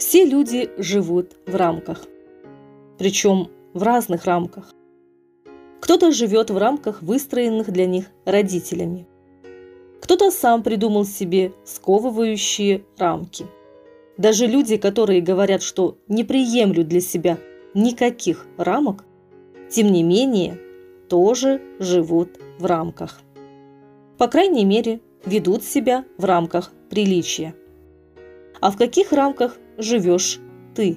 Все люди живут в рамках. Причем в разных рамках. Кто-то живет в рамках, выстроенных для них родителями. Кто-то сам придумал себе сковывающие рамки. Даже люди, которые говорят, что не приемлют для себя никаких рамок, тем не менее, тоже живут в рамках. По крайней мере, ведут себя в рамках приличия. А в каких рамках живешь ты?